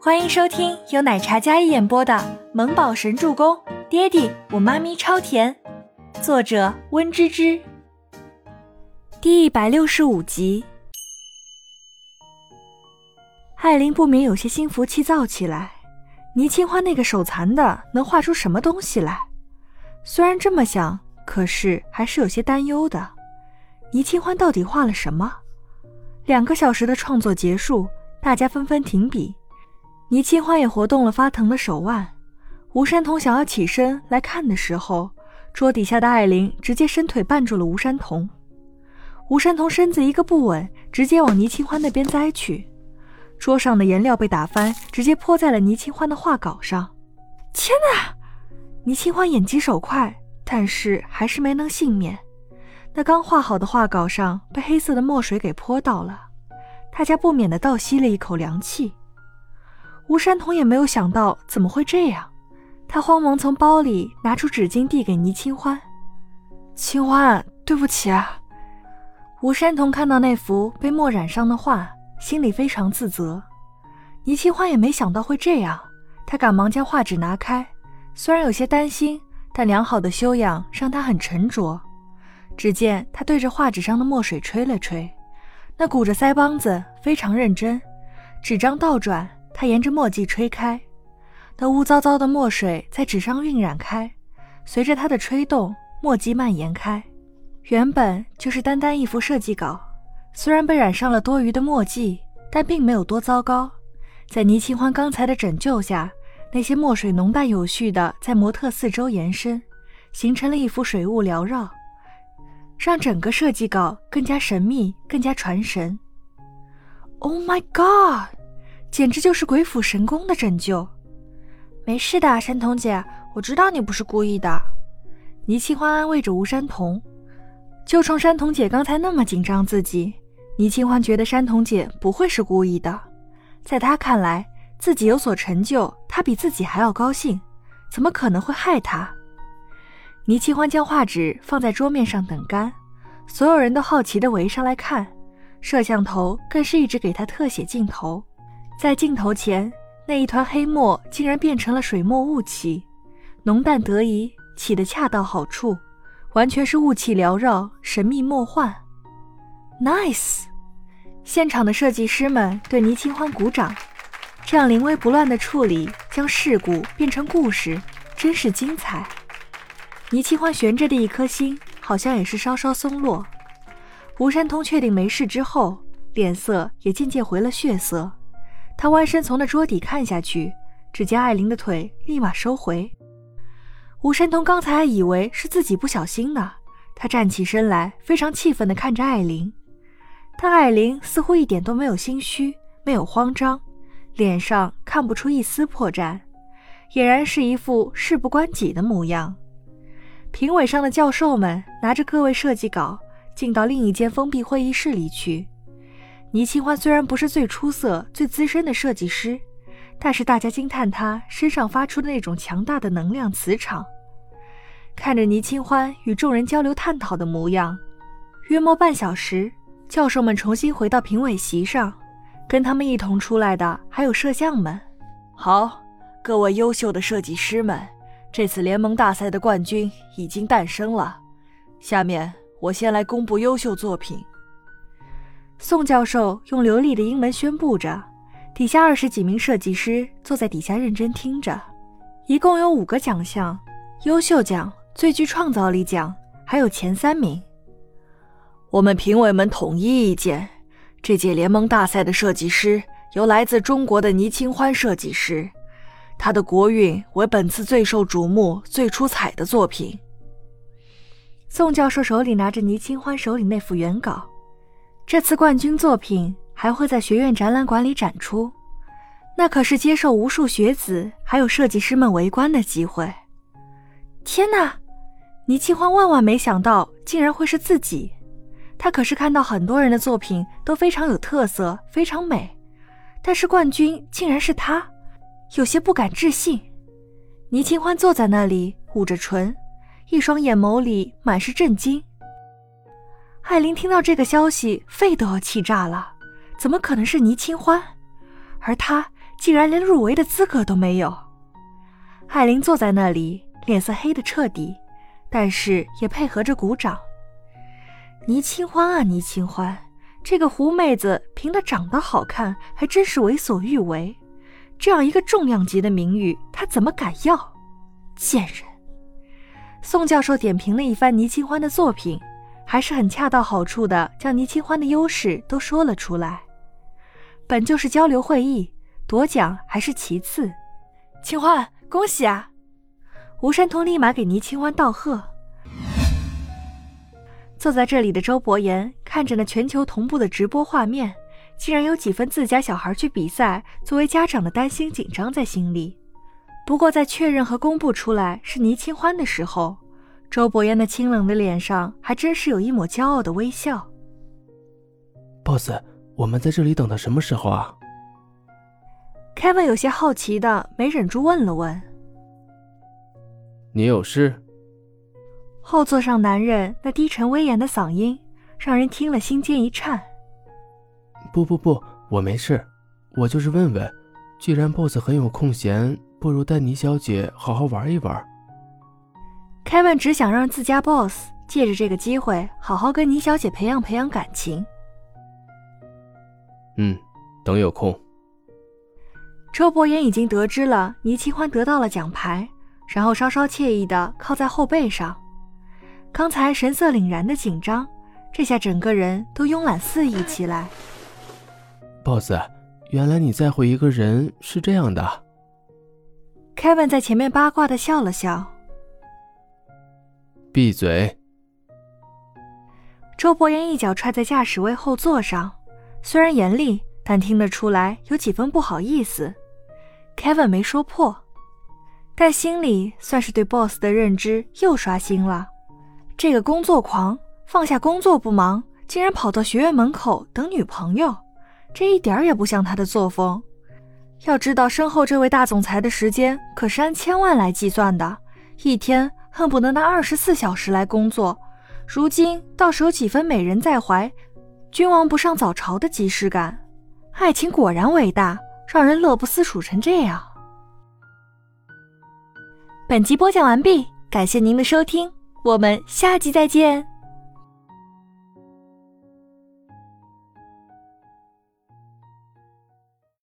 欢迎收听由奶茶一演播的《萌宝神助攻》，爹地我妈咪超甜，作者温芝芝。第一百六十五集，艾琳不免有些心浮气躁起来。倪清欢那个手残的能画出什么东西来？虽然这么想，可是还是有些担忧的。倪清欢到底画了什么？两个小时的创作结束，大家纷纷停笔。倪清欢也活动了发疼的手腕。吴山童想要起身来看的时候，桌底下的艾琳直接伸腿绊住了吴山童。吴山童身子一个不稳，直接往倪清欢那边栽去。桌上的颜料被打翻，直接泼在了倪清欢的画稿上。天哪！倪清欢眼疾手快，但是还是没能幸免。那刚画好的画稿上被黑色的墨水给泼到了，大家不免的倒吸了一口凉气。吴山童也没有想到怎么会这样，他慌忙从包里拿出纸巾递给倪清欢。清欢，对不起啊。吴山童看到那幅被墨染上的画。心里非常自责，倪清欢也没想到会这样，他赶忙将画纸拿开，虽然有些担心，但良好的修养让他很沉着。只见他对着画纸上的墨水吹了吹，那鼓着腮帮子，非常认真。纸张倒转，他沿着墨迹吹开，那乌糟糟的墨水在纸上晕染开，随着他的吹动，墨迹蔓延开，原本就是单单一幅设计稿。虽然被染上了多余的墨迹，但并没有多糟糕。在倪清欢刚才的拯救下，那些墨水浓淡有序地在模特四周延伸，形成了一幅水雾缭绕，让整个设计稿更加神秘、更加传神。Oh my god！简直就是鬼斧神工的拯救。没事的，山童姐，我知道你不是故意的。倪清欢安慰着吴山童，就冲山童姐刚才那么紧张自己。倪清欢觉得山童姐不会是故意的，在她看来，自己有所成就，她比自己还要高兴，怎么可能会害她？倪清欢将画纸放在桌面上等干，所有人都好奇地围上来看，摄像头更是一直给她特写镜头，在镜头前那一团黑墨竟然变成了水墨雾气，浓淡得宜，起得恰到好处，完全是雾气缭绕，神秘莫幻。Nice，现场的设计师们对倪清欢鼓掌。这样临危不乱的处理，将事故变成故事，真是精彩。倪清欢悬着的一颗心，好像也是稍稍松落。吴山通确定没事之后，脸色也渐渐回了血色。他弯身从那桌底看下去，只见艾琳的腿立马收回。吴山通刚才还以为是自己不小心呢，他站起身来，非常气愤地看着艾琳。但艾琳似乎一点都没有心虚，没有慌张，脸上看不出一丝破绽，俨然是一副事不关己的模样。评委上的教授们拿着各位设计稿进到另一间封闭会议室里去。倪清欢虽然不是最出色、最资深的设计师，但是大家惊叹他身上发出的那种强大的能量磁场。看着倪清欢与众人交流探讨的模样，约莫半小时。教授们重新回到评委席上，跟他们一同出来的还有摄像们。好，各位优秀的设计师们，这次联盟大赛的冠军已经诞生了。下面我先来公布优秀作品。宋教授用流利的英文宣布着，底下二十几名设计师坐在底下认真听着。一共有五个奖项：优秀奖、最具创造力奖，还有前三名。我们评委们统一意见，这届联盟大赛的设计师由来自中国的倪清欢设计师，他的国运为本次最受瞩目、最出彩的作品。宋教授手里拿着倪清欢手里那幅原稿，这次冠军作品还会在学院展览馆里展出，那可是接受无数学子还有设计师们围观的机会。天哪，倪清欢万万没想到，竟然会是自己。他可是看到很多人的作品都非常有特色，非常美，但是冠军竟然是他，有些不敢置信。倪清欢坐在那里，捂着唇，一双眼眸里满是震惊。艾琳听到这个消息，肺都要气炸了，怎么可能是倪清欢？而他竟然连入围的资格都没有。艾琳坐在那里，脸色黑得彻底，但是也配合着鼓掌。倪清欢啊，倪清欢，这个狐妹子凭她长得好看，还真是为所欲为。这样一个重量级的名誉，她怎么敢要？贱人！宋教授点评了一番倪清欢的作品，还是很恰到好处的将倪清欢的优势都说了出来。本就是交流会议，夺奖还是其次。清欢，恭喜啊！吴山童立马给倪清欢道贺。坐在这里的周伯言看着那全球同步的直播画面，竟然有几分自家小孩去比赛，作为家长的担心紧张在心里。不过在确认和公布出来是倪清欢的时候，周伯言那清冷的脸上还真是有一抹骄傲的微笑。boss。我们在这里等到什么时候啊？Kevin 有些好奇的，没忍住问了问：“你有事？”后座上男人那低沉威严的嗓音，让人听了心尖一颤。“不不不，我没事，我就是问问，既然 boss 很有空闲，不如带倪小姐好好玩一玩。”Kevin 只想让自家 boss 借着这个机会，好好跟倪小姐培养培养感情。嗯，等有空。周伯言已经得知了倪清欢得到了奖牌，然后稍稍惬意的靠在后背上。刚才神色凛然的紧张，这下整个人都慵懒肆意起来。boss，原来你在乎一个人是这样的。Kevin 在前面八卦的笑了笑。闭嘴。周伯言一脚踹在驾驶位后座上。虽然严厉，但听得出来有几分不好意思。Kevin 没说破，但心里算是对 Boss 的认知又刷新了。这个工作狂放下工作不忙，竟然跑到学院门口等女朋友，这一点也不像他的作风。要知道，身后这位大总裁的时间可是按千万来计算的，一天恨不能拿二十四小时来工作。如今倒是有几分美人在怀。君王不上早朝的即视感，爱情果然伟大，让人乐不思蜀成这样。本集播讲完毕，感谢您的收听，我们下集再见。